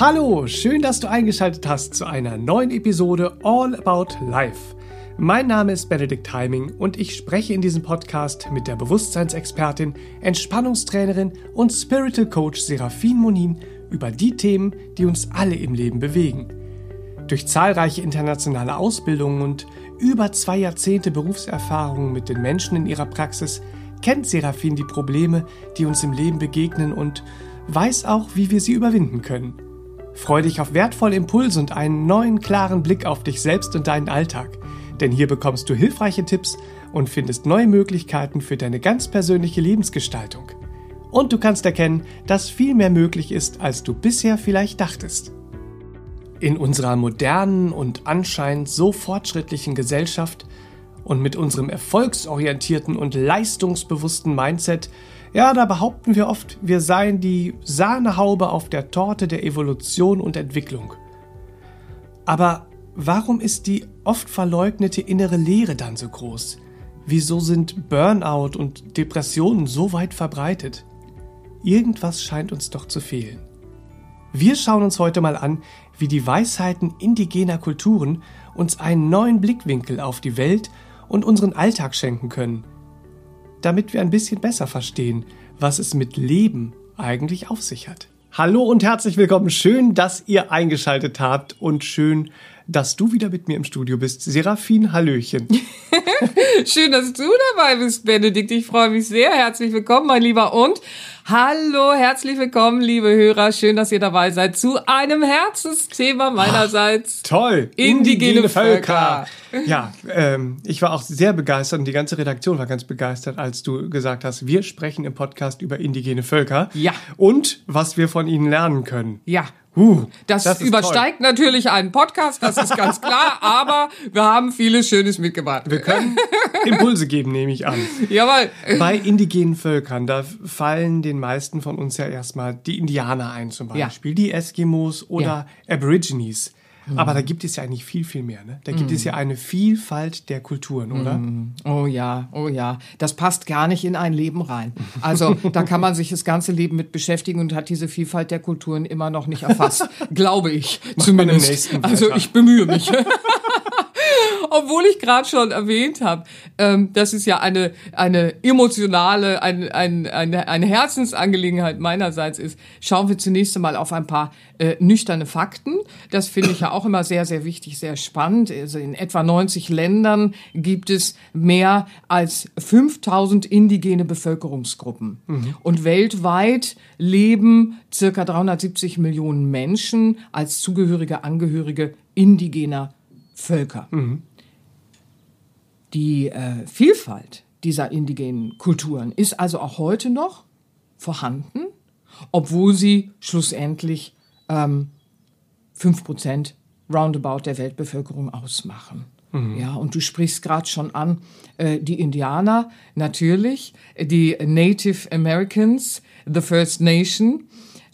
Hallo, schön, dass du eingeschaltet hast zu einer neuen Episode All About Life. Mein Name ist Benedikt Heiming und ich spreche in diesem Podcast mit der Bewusstseinsexpertin, Entspannungstrainerin und Spiritual Coach Serafin Monin über die Themen, die uns alle im Leben bewegen. Durch zahlreiche internationale Ausbildungen und über zwei Jahrzehnte Berufserfahrung mit den Menschen in ihrer Praxis kennt Serafin die Probleme, die uns im Leben begegnen und weiß auch, wie wir sie überwinden können. Freu dich auf wertvolle Impulse und einen neuen klaren Blick auf dich selbst und deinen Alltag denn hier bekommst du hilfreiche Tipps und findest neue Möglichkeiten für deine ganz persönliche Lebensgestaltung. Und du kannst erkennen, dass viel mehr möglich ist, als du bisher vielleicht dachtest. In unserer modernen und anscheinend so fortschrittlichen Gesellschaft und mit unserem erfolgsorientierten und leistungsbewussten Mindset, ja, da behaupten wir oft, wir seien die Sahnehaube auf der Torte der Evolution und Entwicklung. Aber Warum ist die oft verleugnete innere Leere dann so groß? Wieso sind Burnout und Depressionen so weit verbreitet? Irgendwas scheint uns doch zu fehlen. Wir schauen uns heute mal an, wie die Weisheiten indigener Kulturen uns einen neuen Blickwinkel auf die Welt und unseren Alltag schenken können, damit wir ein bisschen besser verstehen, was es mit Leben eigentlich auf sich hat. Hallo und herzlich willkommen. Schön, dass ihr eingeschaltet habt und schön, dass du wieder mit mir im Studio bist. Serafin, Hallöchen. Schön, dass du dabei bist, Benedikt. Ich freue mich sehr. Herzlich willkommen, mein Lieber. Und hallo, herzlich willkommen, liebe Hörer. Schön, dass ihr dabei seid zu einem Herzensthema meinerseits. Ach, toll. Indigene, Indigene Völker. Völker. Ja, ähm, ich war auch sehr begeistert und die ganze Redaktion war ganz begeistert, als du gesagt hast, wir sprechen im Podcast über indigene Völker. Ja. Und was wir von ihnen lernen können. Ja. Uh, das, das übersteigt toll. natürlich einen Podcast, das ist ganz klar, aber wir haben vieles Schönes mitgebracht. Wir können Impulse geben, nehme ich an. Jawohl. Bei indigenen Völkern, da fallen den meisten von uns ja erstmal die Indianer ein zum Beispiel, ja. die Eskimos oder ja. Aborigines. Mhm. Aber da gibt es ja eigentlich viel, viel mehr. Ne? Da gibt mhm. es ja eine Vielfalt der Kulturen, oder? Mhm. Oh ja, oh ja. Das passt gar nicht in ein Leben rein. Also da kann man sich das ganze Leben mit beschäftigen und hat diese Vielfalt der Kulturen immer noch nicht erfasst. Glaube ich zumindest. Also ich bemühe mich. Obwohl ich gerade schon erwähnt habe, ähm, das ist ja eine, eine emotionale, ein, ein, eine, eine Herzensangelegenheit meinerseits ist, schauen wir zunächst einmal auf ein paar äh, nüchterne Fakten. Das finde ich ja auch immer sehr, sehr wichtig, sehr spannend. Also in etwa 90 Ländern gibt es mehr als 5000 indigene Bevölkerungsgruppen. Mhm. Und weltweit leben circa 370 Millionen Menschen als zugehörige Angehörige indigener Völker. Mhm. Die äh, Vielfalt dieser indigenen Kulturen ist also auch heute noch vorhanden, obwohl sie schlussendlich ähm, 5% roundabout der Weltbevölkerung ausmachen. Mhm. Ja, und du sprichst gerade schon an, äh, die Indianer, natürlich, die Native Americans, the First Nation.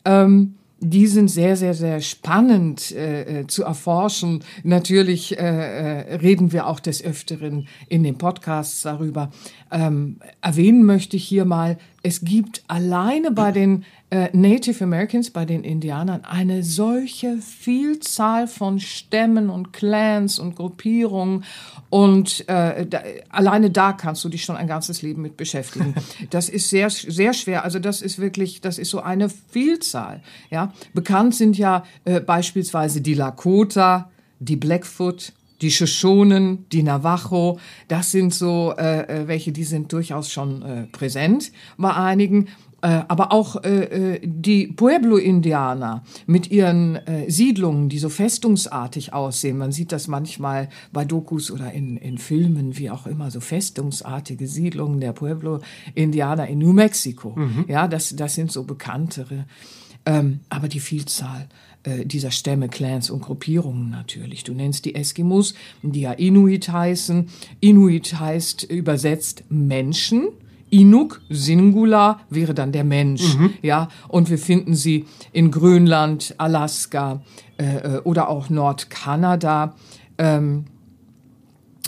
Ähm, die sind sehr, sehr, sehr spannend äh, äh, zu erforschen. Natürlich äh, äh, reden wir auch des Öfteren in den Podcasts darüber. Ähm, erwähnen möchte ich hier mal, es gibt alleine bei den äh, Native Americans, bei den Indianern, eine solche Vielzahl von Stämmen und Clans und Gruppierungen. Und äh, da, alleine da kannst du dich schon ein ganzes Leben mit beschäftigen. Das ist sehr, sehr schwer. Also das ist wirklich, das ist so eine Vielzahl. Ja, bekannt sind ja äh, beispielsweise die Lakota, die Blackfoot, die Shoshonen, die Navajo, das sind so äh, äh welche, die sind durchaus schon äh, präsent bei einigen. Äh, aber auch äh, äh, die Pueblo-Indianer mit ihren äh, Siedlungen, die so festungsartig aussehen. Man sieht das manchmal bei Dokus oder in, in Filmen, wie auch immer, so festungsartige Siedlungen der Pueblo-Indianer in New Mexico. Mhm. Ja, das, das sind so bekanntere. Ähm, aber die Vielzahl äh, dieser Stämme, Clans und Gruppierungen natürlich. Du nennst die Eskimos, die ja Inuit heißen. Inuit heißt übersetzt Menschen. Inuk, Singular, wäre dann der Mensch, mhm. ja. Und wir finden sie in Grönland, Alaska äh, äh oder auch Nordkanada. Ähm,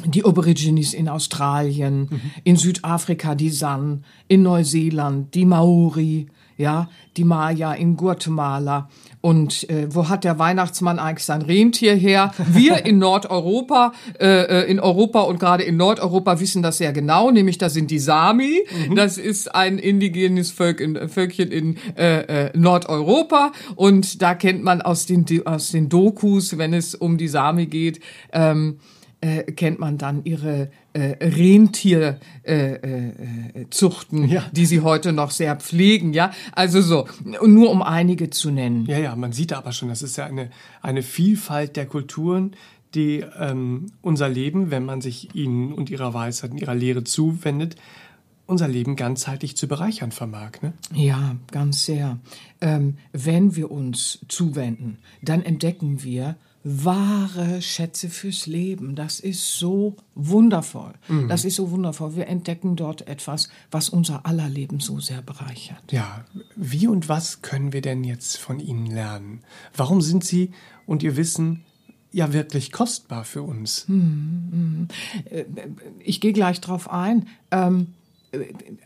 die Aborigines in Australien, mhm. in Südafrika die San, in Neuseeland die Maori, ja, die Maya in Guatemala Und äh, wo hat der Weihnachtsmann eigentlich sein Rentier her? Wir in Nordeuropa, äh, äh, in Europa und gerade in Nordeuropa wissen das sehr genau, nämlich das sind die Sami. Mhm. Das ist ein indigenes Volk in, Völkchen in äh, äh, Nordeuropa und da kennt man aus den aus den Dokus, wenn es um die Sami geht. Ähm, äh, kennt man dann ihre äh, Rentierzuchten, äh, äh, ja. die sie heute noch sehr pflegen, ja. Also so, nur um einige zu nennen. Ja, ja, man sieht aber schon, das ist ja eine, eine Vielfalt der Kulturen, die ähm, unser Leben, wenn man sich ihnen und ihrer Weisheit und ihrer Lehre zuwendet, unser Leben ganzheitlich zu bereichern vermag. Ne? Ja, ganz sehr. Ähm, wenn wir uns zuwenden, dann entdecken wir, wahre Schätze fürs Leben. Das ist so wundervoll. Mhm. Das ist so wundervoll. Wir entdecken dort etwas, was unser aller Leben so sehr bereichert. Ja, wie und was können wir denn jetzt von Ihnen lernen? Warum sind Sie und Ihr Wissen ja wirklich kostbar für uns? Mhm. Ich gehe gleich drauf ein. Ähm,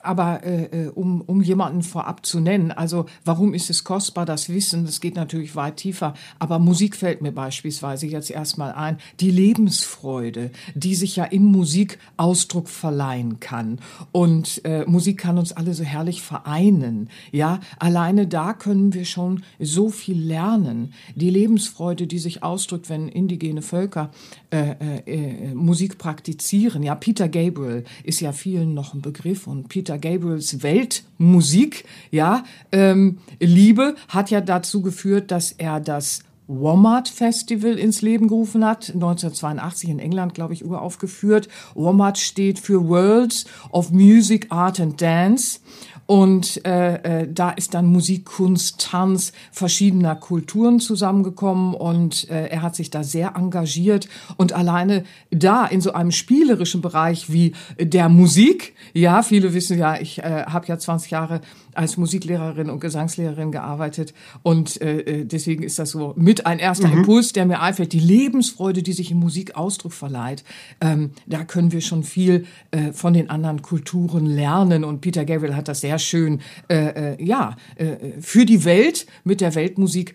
aber äh, äh, um, um jemanden vorab zu nennen, also warum ist es kostbar, das Wissen, das geht natürlich weit tiefer, aber Musik fällt mir beispielsweise jetzt erstmal ein, die Lebensfreude, die sich ja in Musik Ausdruck verleihen kann. Und äh, Musik kann uns alle so herrlich vereinen. Ja, alleine da können wir schon so viel lernen. Die Lebensfreude, die sich ausdrückt, wenn indigene Völker äh, äh, äh Musik praktizieren. Ja, Peter Gabriel ist ja vielen noch ein Begriff von Peter Gabriels Weltmusik, ja, ähm, Liebe hat ja dazu geführt, dass er das WOMAD Festival ins Leben gerufen hat, 1982 in England, glaube ich, uraufgeführt. WOMAD steht für Worlds of Music, Art and Dance. Und äh, äh, da ist dann Musik, Kunst, Tanz verschiedener Kulturen zusammengekommen und äh, er hat sich da sehr engagiert. Und alleine da in so einem spielerischen Bereich wie der Musik, ja, viele wissen ja, ich äh, habe ja 20 Jahre als Musiklehrerin und Gesangslehrerin gearbeitet und äh, äh, deswegen ist das so mit ein erster mhm. Impuls, der mir einfällt, die Lebensfreude, die sich in Musik Ausdruck verleiht. Ähm, da können wir schon viel äh, von den anderen Kulturen lernen und Peter Gabriel hat das sehr schön, äh, äh, ja, äh, für die Welt mit der Weltmusik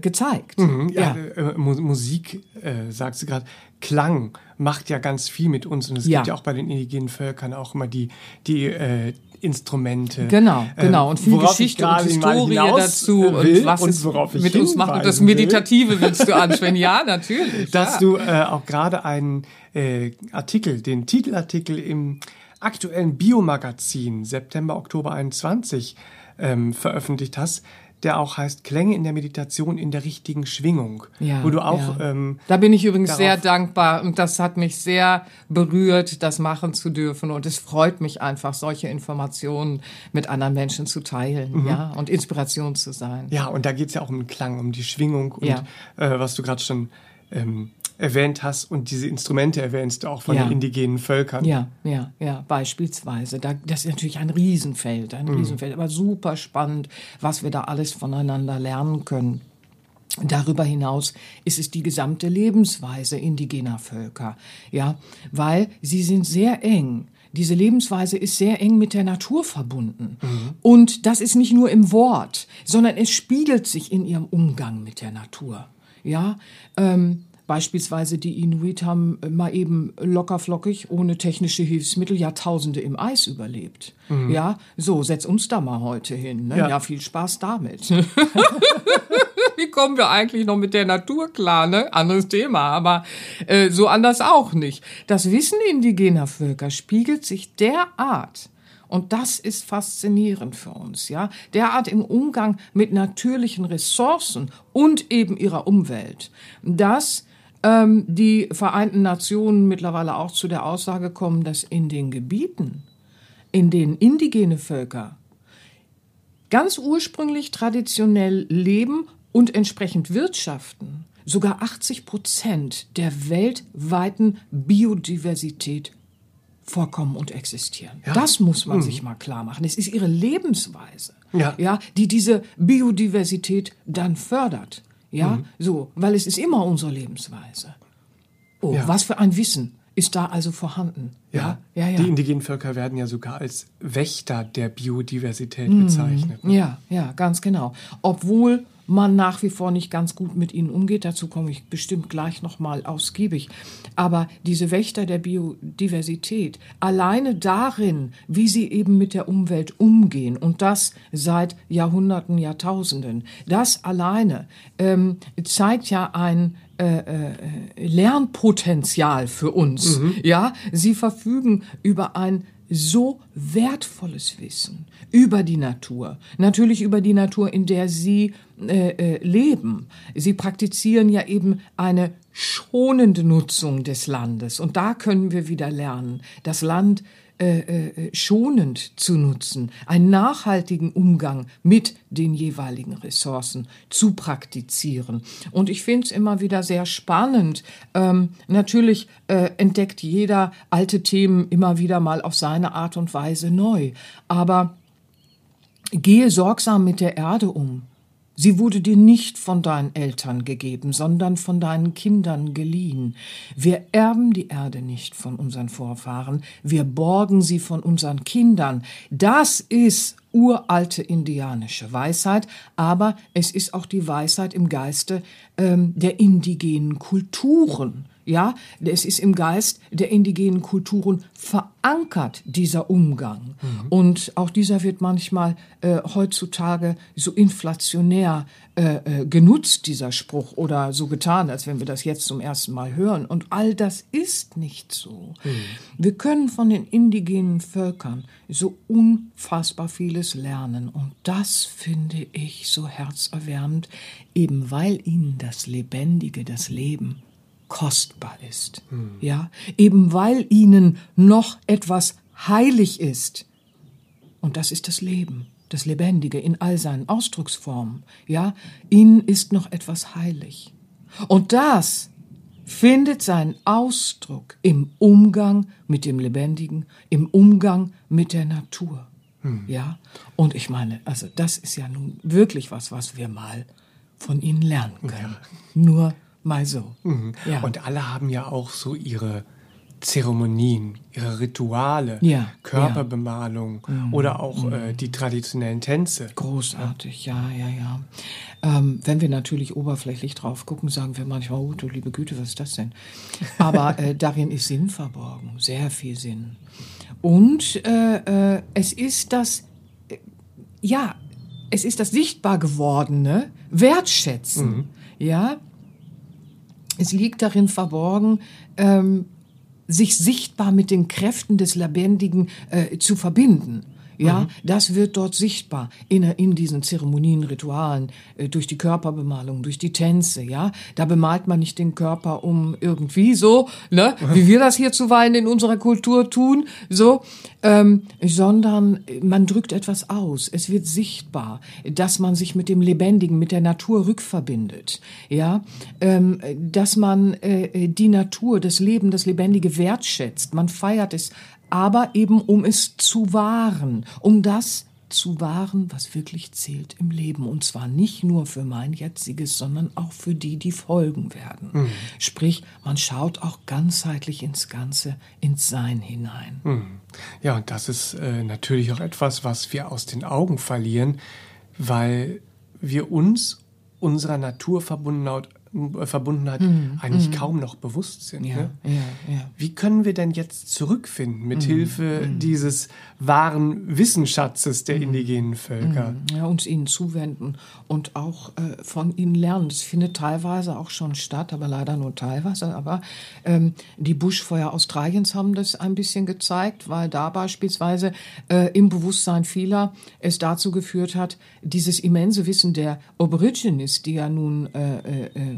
gezeigt. Mhm, ja, ja. Musik, sagst du gerade, Klang macht ja ganz viel mit uns und es ja. gibt ja auch bei den indigenen Völkern auch immer die, die äh, Instrumente. Genau, äh, genau. Und viel Geschichte und Historie dazu und was und worauf es mit uns macht. Und das Meditative willst du ansprechen. Ja, natürlich. Dass ja. du äh, auch gerade einen äh, Artikel, den Titelartikel im aktuellen Biomagazin September, Oktober 21 ähm, veröffentlicht hast, der auch heißt Klänge in der Meditation in der richtigen Schwingung. Ja, wo du auch. Ja. Ähm, da bin ich übrigens sehr dankbar und das hat mich sehr berührt, das machen zu dürfen und es freut mich einfach, solche Informationen mit anderen Menschen zu teilen, mhm. ja und Inspiration zu sein. Ja, und da geht es ja auch um den Klang, um die Schwingung und ja. äh, was du gerade schon ähm, erwähnt hast und diese Instrumente erwähnst auch von ja. den indigenen Völkern. Ja, ja, ja, beispielsweise. Da, das ist natürlich ein Riesenfeld, ein mhm. Riesenfeld, aber super spannend, was wir da alles voneinander lernen können. Darüber hinaus ist es die gesamte Lebensweise indigener Völker, ja, weil sie sind sehr eng. Diese Lebensweise ist sehr eng mit der Natur verbunden. Mhm. Und das ist nicht nur im Wort, sondern es spiegelt sich in ihrem Umgang mit der Natur. Ja, ähm, Beispielsweise die Inuit haben mal eben lockerflockig, ohne technische Hilfsmittel, Jahrtausende im Eis überlebt. Mhm. Ja, so, setz uns da mal heute hin. Ne? Ja. ja, viel Spaß damit. Wie kommen wir eigentlich noch mit der Natur klar? Ne? Anderes Thema, aber äh, so anders auch nicht. Das Wissen indigener Völker spiegelt sich derart und das ist faszinierend für uns, ja. Derart im Umgang mit natürlichen Ressourcen und eben ihrer Umwelt, dass ähm, die Vereinten Nationen mittlerweile auch zu der Aussage kommen, dass in den Gebieten, in denen indigene Völker ganz ursprünglich traditionell leben und entsprechend wirtschaften, sogar 80 Prozent der weltweiten Biodiversität vorkommen und existieren. Ja. Das muss man mhm. sich mal klar machen. Es ist ihre Lebensweise, ja. ja, die diese Biodiversität dann fördert. Ja, mhm. so, weil es ist immer unsere Lebensweise. Oh, ja. was für ein Wissen ist da also vorhanden. Ja. ja, ja, ja. Die indigenen Völker werden ja sogar als Wächter der Biodiversität mhm. bezeichnet. Ne? Ja, ja, ganz genau. Obwohl man nach wie vor nicht ganz gut mit ihnen umgeht. Dazu komme ich bestimmt gleich nochmal ausgiebig. Aber diese Wächter der Biodiversität, alleine darin, wie sie eben mit der Umwelt umgehen und das seit Jahrhunderten, Jahrtausenden, das alleine ähm, zeigt ja ein äh, äh, Lernpotenzial für uns. Mhm. Ja, sie verfügen über ein so wertvolles Wissen über die Natur, natürlich über die Natur, in der sie äh, äh, leben. Sie praktizieren ja eben eine schonende Nutzung des Landes und da können wir wieder lernen. Das Land äh, äh, schonend zu nutzen, einen nachhaltigen Umgang mit den jeweiligen Ressourcen zu praktizieren. Und ich finde es immer wieder sehr spannend. Ähm, natürlich äh, entdeckt jeder alte Themen immer wieder mal auf seine Art und Weise neu. Aber gehe sorgsam mit der Erde um. Sie wurde dir nicht von deinen Eltern gegeben, sondern von deinen Kindern geliehen. Wir erben die Erde nicht von unseren Vorfahren, wir borgen sie von unseren Kindern. Das ist uralte indianische Weisheit, aber es ist auch die Weisheit im Geiste ähm, der indigenen Kulturen. Ja, es ist im Geist der indigenen Kulturen verankert, dieser Umgang. Mhm. Und auch dieser wird manchmal äh, heutzutage so inflationär äh, äh, genutzt, dieser Spruch, oder so getan, als wenn wir das jetzt zum ersten Mal hören. Und all das ist nicht so. Mhm. Wir können von den indigenen Völkern so unfassbar vieles lernen. Und das finde ich so herzerwärmend, eben weil ihnen das Lebendige, das Leben, kostbar ist. Hm. Ja, eben weil ihnen noch etwas heilig ist. Und das ist das Leben, das Lebendige in all seinen Ausdrucksformen. Ja, ihnen ist noch etwas heilig. Und das findet seinen Ausdruck im Umgang mit dem Lebendigen, im Umgang mit der Natur. Hm. Ja, und ich meine, also das ist ja nun wirklich was, was wir mal von ihnen lernen können. Ja. Nur Mal so. Mhm. Ja. Und alle haben ja auch so ihre Zeremonien, ihre Rituale, ja, Körperbemalung ja. Mhm. oder auch mhm. äh, die traditionellen Tänze. Großartig, ja, ja, ja. Ähm, wenn wir natürlich oberflächlich drauf gucken, sagen wir manchmal, oh du liebe Güte, was ist das denn? Aber äh, darin ist Sinn verborgen, sehr viel Sinn. Und äh, äh es ist das, äh, ja, es ist das sichtbar gewordene Wertschätzen. Mhm. Ja, es liegt darin verborgen, ähm, sich sichtbar mit den Kräften des Lebendigen äh, zu verbinden. Ja, mhm. das wird dort sichtbar in, in diesen Zeremonien, Ritualen, äh, durch die Körperbemalung, durch die Tänze, ja. Da bemalt man nicht den Körper um irgendwie so, ne, wie wir das hier zuweilen in unserer Kultur tun, so, ähm, sondern man drückt etwas aus. Es wird sichtbar, dass man sich mit dem Lebendigen, mit der Natur rückverbindet, ja, ähm, dass man äh, die Natur, das Leben, das Lebendige wertschätzt. Man feiert es aber eben um es zu wahren, um das zu wahren, was wirklich zählt im Leben. Und zwar nicht nur für mein jetziges, sondern auch für die, die folgen werden. Mhm. Sprich, man schaut auch ganzheitlich ins Ganze, ins Sein hinein. Mhm. Ja, und das ist äh, natürlich auch etwas, was wir aus den Augen verlieren, weil wir uns unserer Naturverbundenheit Verbundenheit mhm. eigentlich mhm. kaum noch bewusst sind. Ja, ne? ja, ja. Wie können wir denn jetzt zurückfinden mit mhm. Hilfe mhm. dieses wahren Wissensschatzes der mhm. indigenen Völker? Mhm. Ja, uns ihnen zuwenden und auch äh, von ihnen lernen. Das findet teilweise auch schon statt, aber leider nur teilweise. Aber ähm, die Buschfeuer Australiens haben das ein bisschen gezeigt, weil da beispielsweise äh, im Bewusstsein vieler es dazu geführt hat, dieses immense Wissen der Aborigines, die ja nun äh,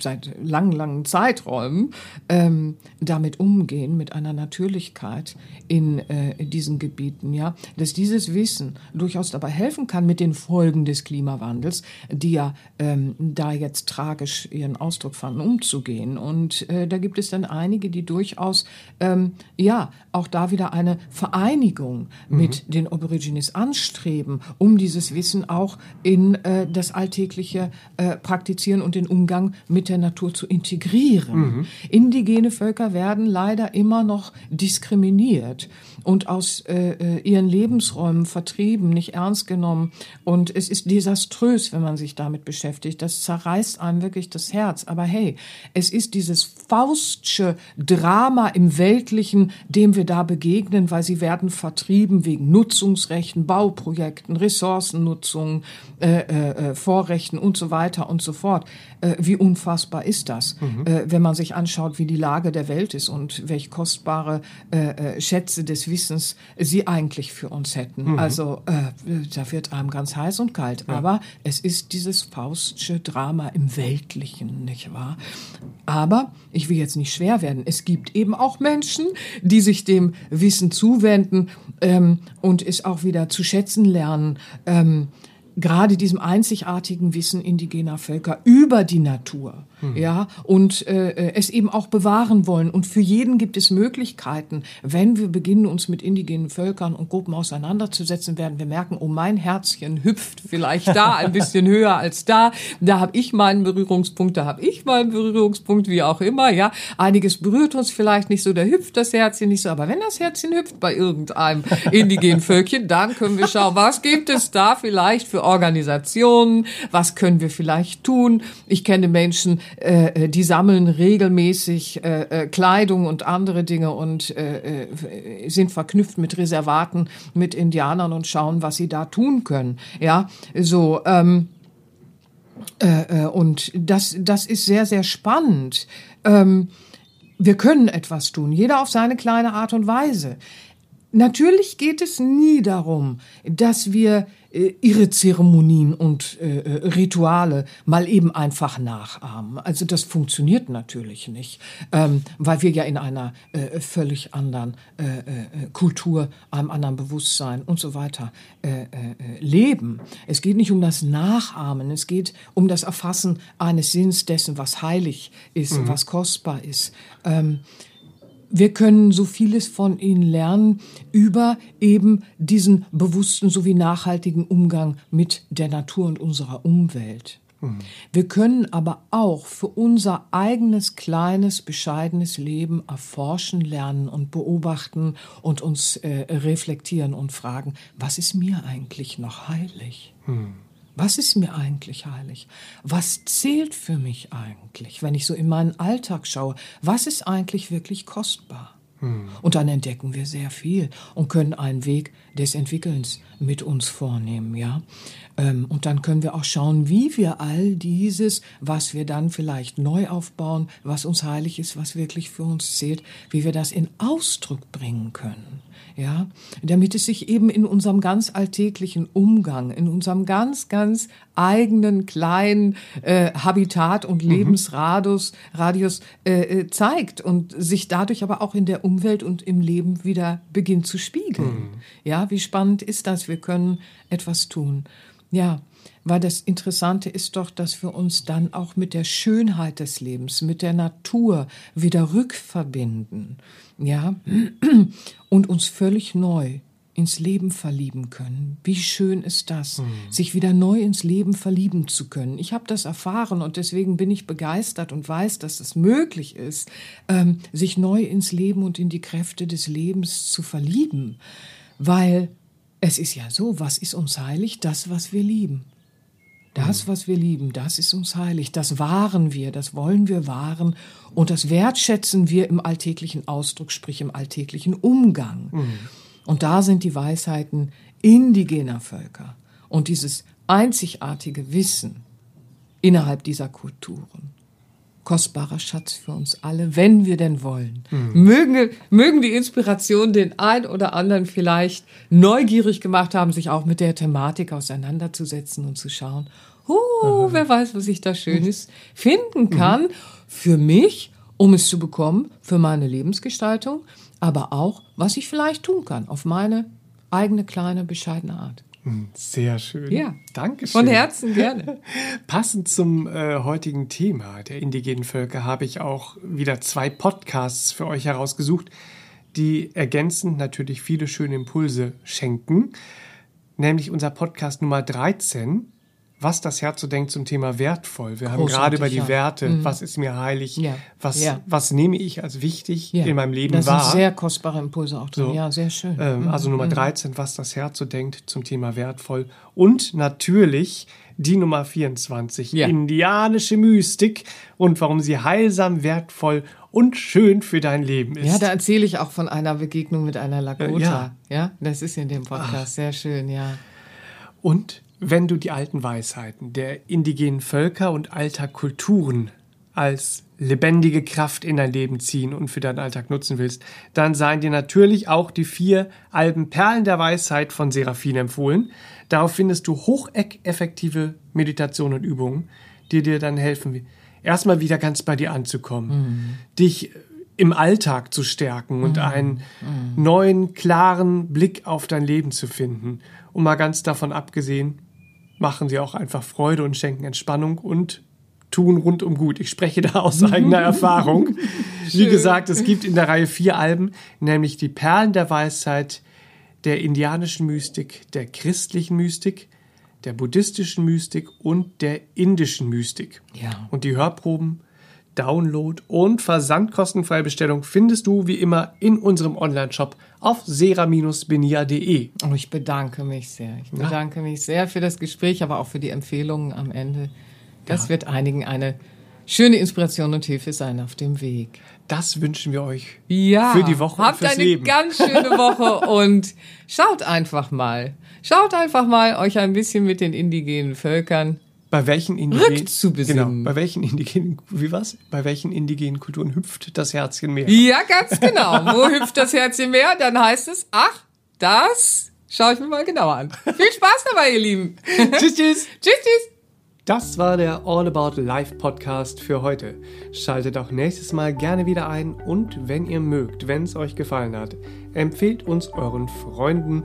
seit langen, langen Zeiträumen ähm, damit umgehen, mit einer Natürlichkeit in, äh, diesen Gebieten, ja, dass dieses Wissen durchaus dabei helfen kann, mit den Folgen des Klimawandels, die ja ähm, da jetzt tragisch ihren Ausdruck fanden, umzugehen. Und äh, da gibt es dann einige, die durchaus, ähm, ja, auch da wieder eine Vereinigung mhm. mit den Aborigines anstreben, um dieses Wissen auch in äh, das alltägliche äh, Praktizieren und den Umgang mit mit der Natur zu integrieren. Mhm. Indigene Völker werden leider immer noch diskriminiert und aus äh, äh, ihren Lebensräumen vertrieben, nicht ernst genommen. Und es ist desaströs, wenn man sich damit beschäftigt. Das zerreißt einem wirklich das Herz. Aber hey, es ist dieses Faustsche Drama im Weltlichen, dem wir da begegnen, weil sie werden vertrieben wegen Nutzungsrechten, Bauprojekten, Ressourcennutzung, äh, äh, äh, Vorrechten und so weiter und so fort. Äh, wie unfassbar ist das, mhm. äh, wenn man sich anschaut, wie die Lage der Welt ist und welche kostbare äh, äh Schätze des Wissens sie eigentlich für uns hätten. Mhm. Also äh, da wird einem ganz heiß und kalt. Ja. Aber es ist dieses Faustsche Drama im Weltlichen, nicht wahr? Aber ich will jetzt nicht schwer werden. Es gibt eben auch Menschen, die sich dem Wissen zuwenden ähm, und es auch wieder zu schätzen lernen. Ähm, gerade diesem einzigartigen Wissen indigener Völker über die Natur, mhm. ja, und äh, es eben auch bewahren wollen. Und für jeden gibt es Möglichkeiten, wenn wir beginnen, uns mit indigenen Völkern und Gruppen auseinanderzusetzen, werden wir merken, oh, mein Herzchen hüpft vielleicht da ein bisschen höher als da. Da habe ich meinen Berührungspunkt, da habe ich meinen Berührungspunkt, wie auch immer, ja. Einiges berührt uns vielleicht nicht so, da hüpft das Herzchen nicht so, aber wenn das Herzchen hüpft bei irgendeinem indigenen Völkchen, dann können wir schauen, was gibt es da vielleicht für Organisationen, was können wir vielleicht tun. Ich kenne Menschen, äh, die sammeln regelmäßig äh, äh, Kleidung und andere Dinge und äh, äh, sind verknüpft mit Reservaten, mit Indianern und schauen, was sie da tun können. Ja, so. Ähm, äh, äh, und das, das ist sehr, sehr spannend. Ähm, wir können etwas tun, jeder auf seine kleine Art und Weise. Natürlich geht es nie darum, dass wir äh, ihre Zeremonien und äh, äh, Rituale mal eben einfach nachahmen. Also das funktioniert natürlich nicht, ähm, weil wir ja in einer äh, völlig anderen äh, äh, Kultur, einem anderen Bewusstsein und so weiter leben. Es geht nicht um das Nachahmen, es geht um das Erfassen eines Sinns dessen, was heilig ist, mhm. was kostbar ist. Ähm, wir können so vieles von ihnen lernen über eben diesen bewussten sowie nachhaltigen Umgang mit der Natur und unserer Umwelt. Mhm. Wir können aber auch für unser eigenes kleines, bescheidenes Leben erforschen, lernen und beobachten und uns äh, reflektieren und fragen, was ist mir eigentlich noch heilig? Mhm. Was ist mir eigentlich heilig? Was zählt für mich eigentlich, wenn ich so in meinen Alltag schaue? Was ist eigentlich wirklich kostbar? Hm. Und dann entdecken wir sehr viel und können einen Weg des Entwickelns mit uns vornehmen, ja. Ähm, und dann können wir auch schauen, wie wir all dieses, was wir dann vielleicht neu aufbauen, was uns heilig ist, was wirklich für uns zählt, wie wir das in Ausdruck bringen können ja, damit es sich eben in unserem ganz alltäglichen Umgang, in unserem ganz, ganz eigenen kleinen äh, Habitat und mhm. Lebensradius Radius, äh, äh, zeigt und sich dadurch aber auch in der Umwelt und im Leben wieder beginnt zu spiegeln. Mhm. Ja, wie spannend ist das? Wir können etwas tun. Ja, weil das Interessante ist doch, dass wir uns dann auch mit der Schönheit des Lebens, mit der Natur wieder rückverbinden, ja, und uns völlig neu ins Leben verlieben können. Wie schön ist das, mhm. sich wieder neu ins Leben verlieben zu können. Ich habe das erfahren und deswegen bin ich begeistert und weiß, dass es möglich ist, ähm, sich neu ins Leben und in die Kräfte des Lebens zu verlieben, weil es ist ja so, was ist uns heilig? Das, was wir lieben. Das, was wir lieben, das ist uns heilig. Das wahren wir, das wollen wir wahren und das wertschätzen wir im alltäglichen Ausdruck, sprich im alltäglichen Umgang. Mhm. Und da sind die Weisheiten indigener Völker und dieses einzigartige Wissen innerhalb dieser Kulturen kostbarer Schatz für uns alle, wenn wir denn wollen. Mhm. Mögen, mögen die Inspiration den ein oder anderen vielleicht neugierig gemacht haben, sich auch mit der Thematik auseinanderzusetzen und zu schauen, oh, mhm. wer weiß, was ich da Schönes finden kann. Mhm. Für mich, um es zu bekommen, für meine Lebensgestaltung, aber auch, was ich vielleicht tun kann, auf meine eigene kleine, bescheidene Art. Sehr schön. Ja. Dankeschön. Von Herzen gerne. Passend zum äh, heutigen Thema der indigenen Völker habe ich auch wieder zwei Podcasts für euch herausgesucht, die ergänzend natürlich viele schöne Impulse schenken. Nämlich unser Podcast Nummer 13, was das Herz so denkt zum Thema wertvoll. Wir haben gerade über die ja. Werte, mhm. was ist mir heilig, ja. Was, ja. was nehme ich als wichtig in meinem Leben das wahr. Das sind sehr kostbare Impulse auch drin. So. Ja, sehr schön. Ähm, mhm. Also Nummer 13, mhm. was das Herz so denkt zum Thema wertvoll. Und natürlich die Nummer 24, indianische Mystik und warum sie heilsam, wertvoll und schön für dein Leben ist. Ja, da erzähle ich auch von einer Begegnung mit einer Lakota. Ja, ja das ist in dem Podcast. Ach. Sehr schön, ja. Und wenn du die alten Weisheiten der indigenen Völker und alter Kulturen als lebendige Kraft in dein Leben ziehen und für deinen Alltag nutzen willst, dann seien dir natürlich auch die vier Alben Perlen der Weisheit von Seraphin empfohlen. Darauf findest du hocheffektive Meditationen und Übungen, die dir dann helfen, erstmal wieder ganz bei dir anzukommen, mhm. dich im Alltag zu stärken und mhm. einen mhm. neuen, klaren Blick auf dein Leben zu finden. Und mal ganz davon abgesehen, machen sie auch einfach Freude und schenken Entspannung und tun rundum gut. Ich spreche da aus eigener Erfahrung. Wie gesagt, es gibt in der Reihe vier Alben, nämlich die Perlen der Weisheit, der indianischen Mystik, der christlichen Mystik, der buddhistischen Mystik und der indischen Mystik. Ja. Und die Hörproben Download und versandkostenfreie Bestellung findest du wie immer in unserem Online-Shop auf sera-benia.de. Oh, ich bedanke mich sehr. Ich bedanke ja. mich sehr für das Gespräch, aber auch für die Empfehlungen am Ende. Das ja. wird einigen eine schöne Inspiration und Hilfe sein auf dem Weg. Das wünschen wir euch ja, für die Woche. Habt eine Leben. ganz schöne Woche und schaut einfach mal. Schaut einfach mal euch ein bisschen mit den indigenen Völkern bei welchen indigenen, genau, bei welchen indigenen, wie was? Bei welchen indigenen Kulturen hüpft das Herzchen mehr? Ja, ganz genau. Wo hüpft das Herzchen mehr? Dann heißt es, ach, das schaue ich mir mal genauer an. Viel Spaß dabei, ihr Lieben. tschüss, tschüss. tschüss, tschüss. Das war der All About Life Podcast für heute. Schaltet auch nächstes Mal gerne wieder ein und wenn ihr mögt, wenn es euch gefallen hat, empfehlt uns euren Freunden